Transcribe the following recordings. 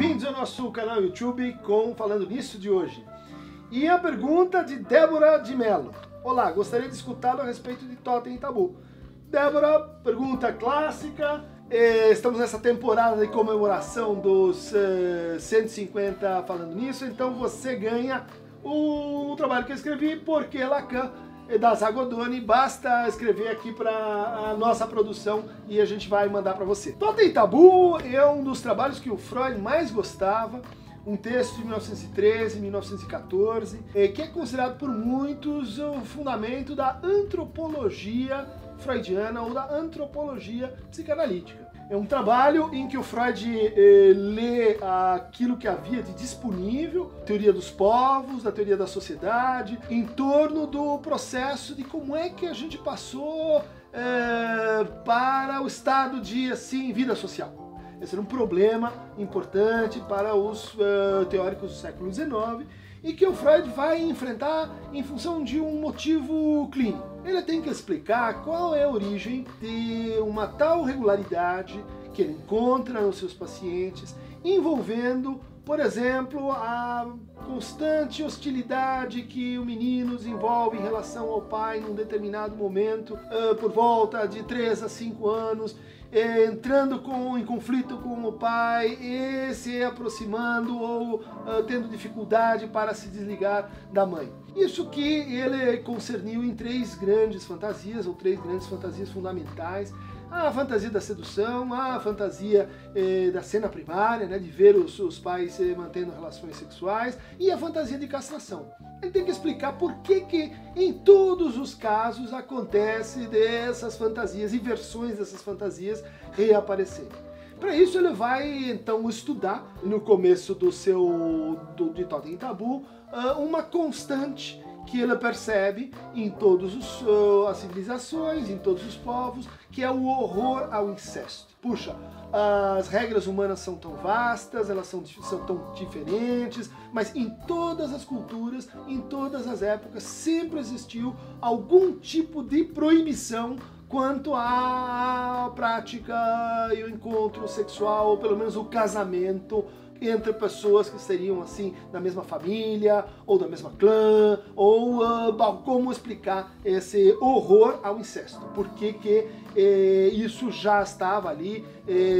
Bem-vindos ao nosso canal YouTube com Falando Nisso de hoje. E a pergunta de Débora de Mello. Olá, gostaria de escutá-lo a respeito de Totem e Tabu. Débora, pergunta clássica. Eh, estamos nessa temporada de comemoração dos uh, 150 Falando Nisso, então você ganha o trabalho que eu escrevi, Porque Lacan da Zagodoni, basta escrever aqui para a nossa produção e a gente vai mandar para você. Totem Tabu é um dos trabalhos que o Freud mais gostava, um texto de 1913, 1914, eh, que é considerado por muitos o fundamento da antropologia freudiana ou da antropologia psicanalítica. É um trabalho em que o Freud eh, lê aquilo que havia de disponível, teoria dos povos, da teoria da sociedade, em torno do processo de como é que a gente passou eh, para o estado de assim vida social. Esse era um problema importante para os uh, teóricos do século XIX e que o Freud vai enfrentar em função de um motivo clínico. Ele tem que explicar qual é a origem de uma tal regularidade que ele encontra nos seus pacientes, envolvendo, por exemplo, a constante hostilidade que o menino desenvolve em relação ao pai num determinado momento, uh, por volta de 3 a 5 anos, entrando com, em conflito com o pai e se aproximando ou uh, tendo dificuldade para se desligar da mãe. Isso que ele concerniu em três grandes fantasias, ou três grandes fantasias fundamentais, a fantasia da sedução, a fantasia eh, da cena primária, né, de ver os, os pais eh, mantendo relações sexuais, e a fantasia de castração. Ele tem que explicar por que, que em todos os casos acontece dessas fantasias e versões dessas fantasias reaparecerem. Para isso ele vai então estudar no começo do seu do, de Totem Tabu ah, uma constante que ele percebe em todas uh, as civilizações, em todos os povos, que é o horror ao incesto. Puxa, as regras humanas são tão vastas, elas são, são tão diferentes, mas em todas as culturas, em todas as épocas, sempre existiu algum tipo de proibição quanto à prática e o encontro sexual, ou pelo menos o casamento entre pessoas que seriam assim da mesma família ou da mesma clã ou uh, como explicar esse horror ao incesto? Por que que eh, isso já estava ali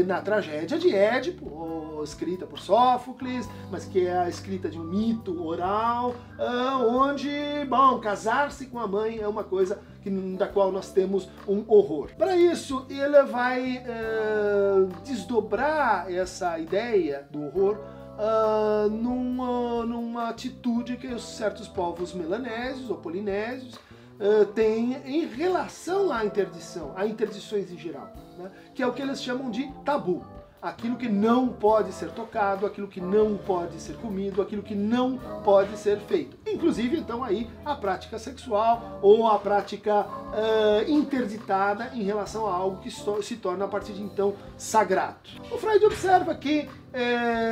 na tragédia de Édipo escrita por Sófocles mas que é a escrita de um mito oral uh, onde bom casar-se com a mãe é uma coisa que, da qual nós temos um horror. Para isso, ele vai uh, desdobrar essa ideia do horror uh, numa, numa atitude que certos povos melanésios ou polinésios uh, têm em relação à interdição, a interdições em geral, né? que é o que eles chamam de tabu aquilo que não pode ser tocado, aquilo que não pode ser comido, aquilo que não pode ser feito. Inclusive, então, aí a prática sexual ou a prática uh, interditada em relação a algo que se torna a partir de então sagrado. O Freud observa que,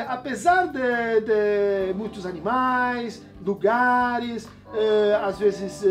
apesar de, de, muitos animais, lugares, às vezes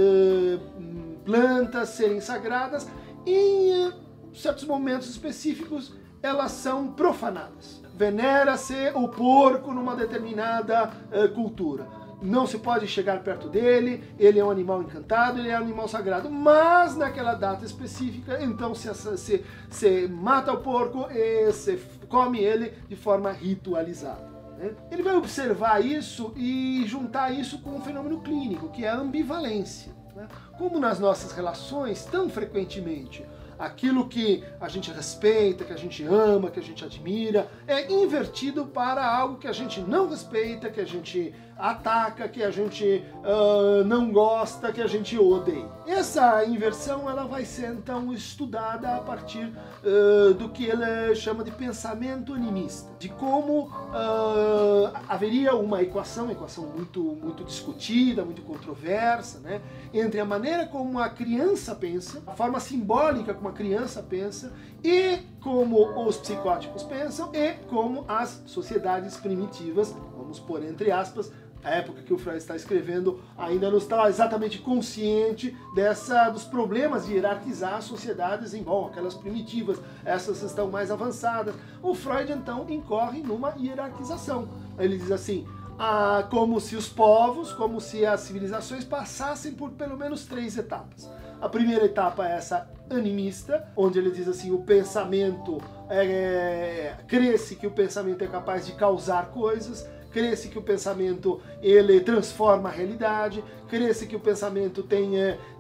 plantas serem sagradas, em certos momentos específicos elas são profanadas. Venera-se o porco numa determinada uh, cultura. Não se pode chegar perto dele, ele é um animal encantado, ele é um animal sagrado. Mas naquela data específica, então se, se, se mata o porco e se come ele de forma ritualizada. Né? Ele vai observar isso e juntar isso com um fenômeno clínico, que é a ambivalência. Né? Como nas nossas relações, tão frequentemente, aquilo que a gente respeita, que a gente ama, que a gente admira, é invertido para algo que a gente não respeita, que a gente ataca, que a gente uh, não gosta, que a gente odeia. Essa inversão ela vai ser então estudada a partir uh, do que ele chama de pensamento animista, de como uh, haveria uma equação, equação muito, muito discutida, muito controversa, né, entre a maneira como a criança pensa, a forma simbólica como a criança pensa e como os psicóticos pensam e como as sociedades primitivas, vamos pôr entre aspas, a época que o Freud está escrevendo ainda não estava exatamente consciente dessa dos problemas de hierarquizar sociedades em bom, aquelas primitivas, essas estão mais avançadas. O Freud então incorre numa hierarquização. Ele diz assim: ah, como se os povos, como se as civilizações passassem por pelo menos três etapas. A primeira etapa é essa animista, onde ele diz assim: o pensamento é, cresce que o pensamento é capaz de causar coisas, cresce que o pensamento ele transforma a realidade, cresce que o pensamento tem,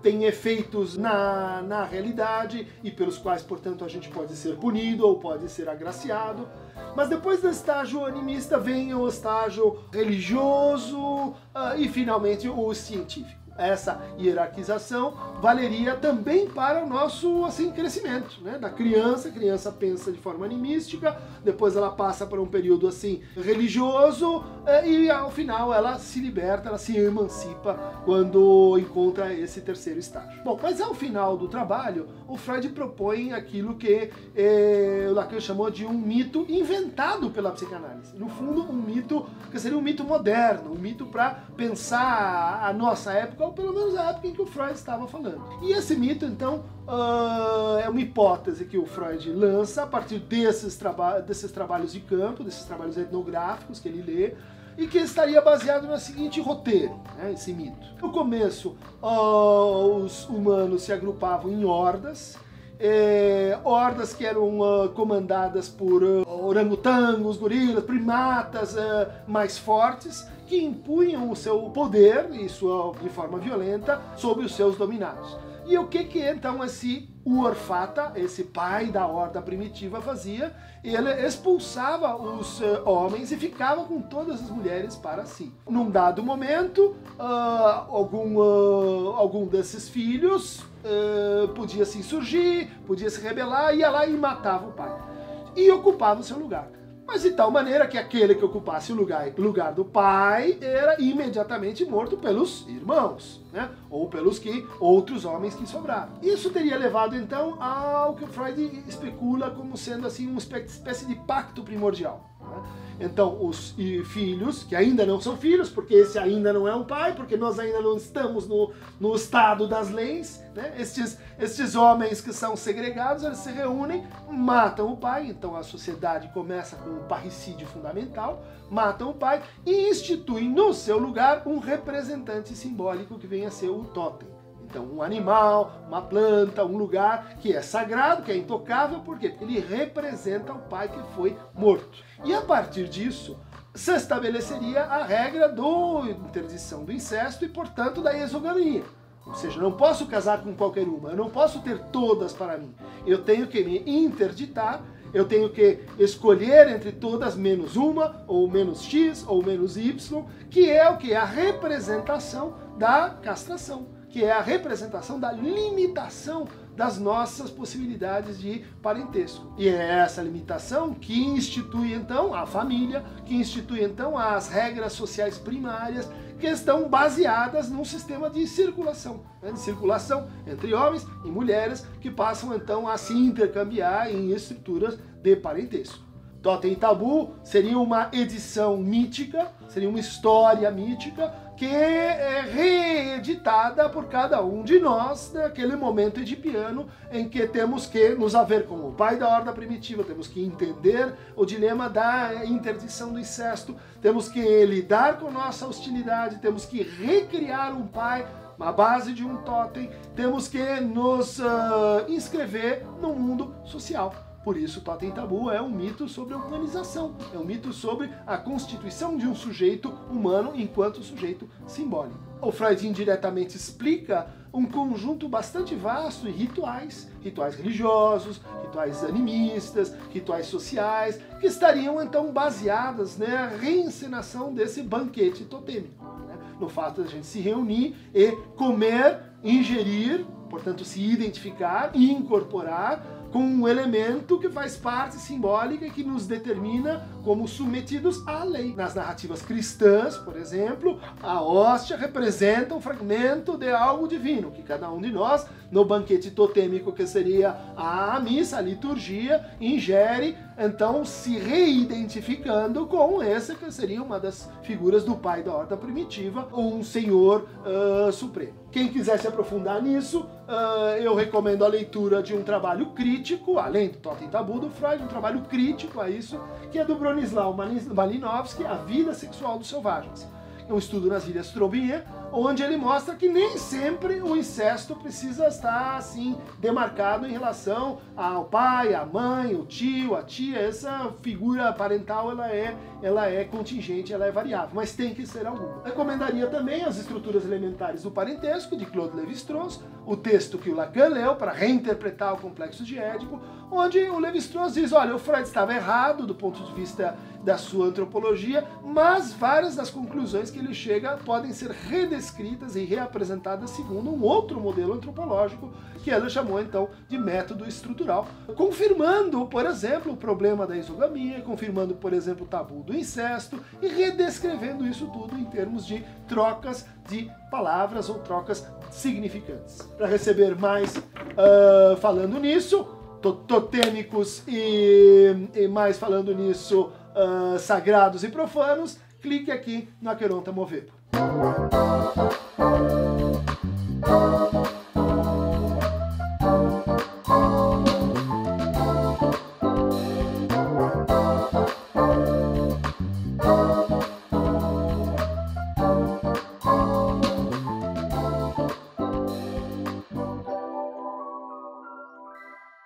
tem efeitos na, na realidade e pelos quais, portanto, a gente pode ser punido ou pode ser agraciado. Mas depois do estágio animista vem o estágio religioso uh, e finalmente o científico essa hierarquização valeria também para o nosso assim crescimento, né? Da criança, a criança pensa de forma animística, depois ela passa para um período assim religioso eh, e ao final ela se liberta, ela se emancipa quando encontra esse terceiro estágio. Bom, mas ao final do trabalho, o Freud propõe aquilo que eh, Lacan chamou de um mito inventado pela psicanálise. No fundo, um mito que seria um mito moderno, um mito para pensar a nossa época ou pelo menos a época em que o Freud estava falando. E esse mito, então, uh, é uma hipótese que o Freud lança a partir desses, traba desses trabalhos de campo, desses trabalhos etnográficos que ele lê, e que estaria baseado no seguinte roteiro, né, esse mito. No começo, uh, os humanos se agrupavam em hordas, é, hordas que eram uh, comandadas por uh, orangotangos, gorilas, primatas mais fortes, que impunham o seu poder, isso de forma violenta, sobre os seus dominados. E o que que então esse Urfata, esse pai da horda primitiva, fazia? Ele expulsava os uh, homens e ficava com todas as mulheres para si. Num dado momento, uh, algum, uh, algum desses filhos podia se insurgir, podia se rebelar, ia lá e matava o pai. E ocupava o seu lugar mas de tal maneira que aquele que ocupasse o lugar, lugar do pai era imediatamente morto pelos irmãos, né? ou pelos que outros homens que sobraram. Isso teria levado então ao que Freud especula como sendo assim uma espécie de pacto primordial. Então, os filhos, que ainda não são filhos, porque esse ainda não é um pai, porque nós ainda não estamos no, no estado das leis, né? estes, estes homens que são segregados, eles se reúnem, matam o pai, então a sociedade começa com o parricídio fundamental, matam o pai e instituem no seu lugar um representante simbólico que vem a ser o totem. Então, um animal, uma planta, um lugar que é sagrado, que é intocável? Porque ele representa o pai que foi morto. E a partir disso, se estabeleceria a regra do interdição do incesto e, portanto, da exogamia. Ou seja, não posso casar com qualquer uma, eu não posso ter todas para mim. Eu tenho que me interditar, eu tenho que escolher entre todas menos uma, ou menos X, ou menos Y, que é o que? A representação da castração que é a representação da limitação das nossas possibilidades de parentesco. E é essa limitação que institui então a família, que institui então as regras sociais primárias que estão baseadas num sistema de circulação, né, de circulação entre homens e mulheres que passam então a se intercambiar em estruturas de parentesco. Totem Tabu seria uma edição mítica, seria uma história mítica que é reeditada por cada um de nós naquele momento edipiano em que temos que nos haver como o pai da horda primitiva, temos que entender o dilema da interdição do incesto, temos que lidar com nossa hostilidade, temos que recriar um pai a base de um totem, temos que nos uh, inscrever no mundo social. Por isso, Totem Tabu é um mito sobre a humanização, é um mito sobre a constituição de um sujeito humano enquanto sujeito simbólico. O Freud indiretamente explica um conjunto bastante vasto de rituais, rituais religiosos, rituais animistas, rituais sociais, que estariam então baseadas né, na reencenação desse banquete totêmico, né, no fato de a gente se reunir e comer, ingerir, portanto se identificar e incorporar com um elemento que faz parte simbólica que nos determina como submetidos à lei. Nas narrativas cristãs, por exemplo, a hóstia representa um fragmento de algo divino, que cada um de nós, no banquete totêmico que seria a missa, a liturgia, ingere, então se reidentificando com essa que seria uma das figuras do pai da horta primitiva, um senhor uh, supremo. Quem quiser se aprofundar nisso, uh, eu recomendo a leitura de um trabalho crítico, além do Totem Tabu do Freud, um trabalho crítico a isso, que é do Bronislaw Malinowski, A Vida Sexual dos Selvagens. É um estudo nas Ilhas Trobriand, onde ele mostra que nem sempre o incesto precisa estar assim demarcado em relação ao pai, à mãe, o tio, a tia. Essa figura parental ela é, ela é contingente, ela é variável, mas tem que ser alguma. Recomendaria também as estruturas elementares do parentesco de Claude Lévi-Strauss, o texto que o Lacan leu para reinterpretar o complexo de Édipo, onde o Lévi-Strauss diz, olha, o Freud estava errado do ponto de vista da sua antropologia, mas várias das conclusões que ele chega podem ser redescritas e reapresentadas segundo um outro modelo antropológico que ela chamou então de método estrutural, confirmando, por exemplo, o problema da exogamia, confirmando, por exemplo, o tabu do incesto e redescrevendo isso tudo em termos de trocas de palavras ou trocas significantes. Para receber mais uh, falando nisso, totêmicos e, e mais falando nisso, uh, sagrados e profanos, clique aqui no Aqueronta Movepo.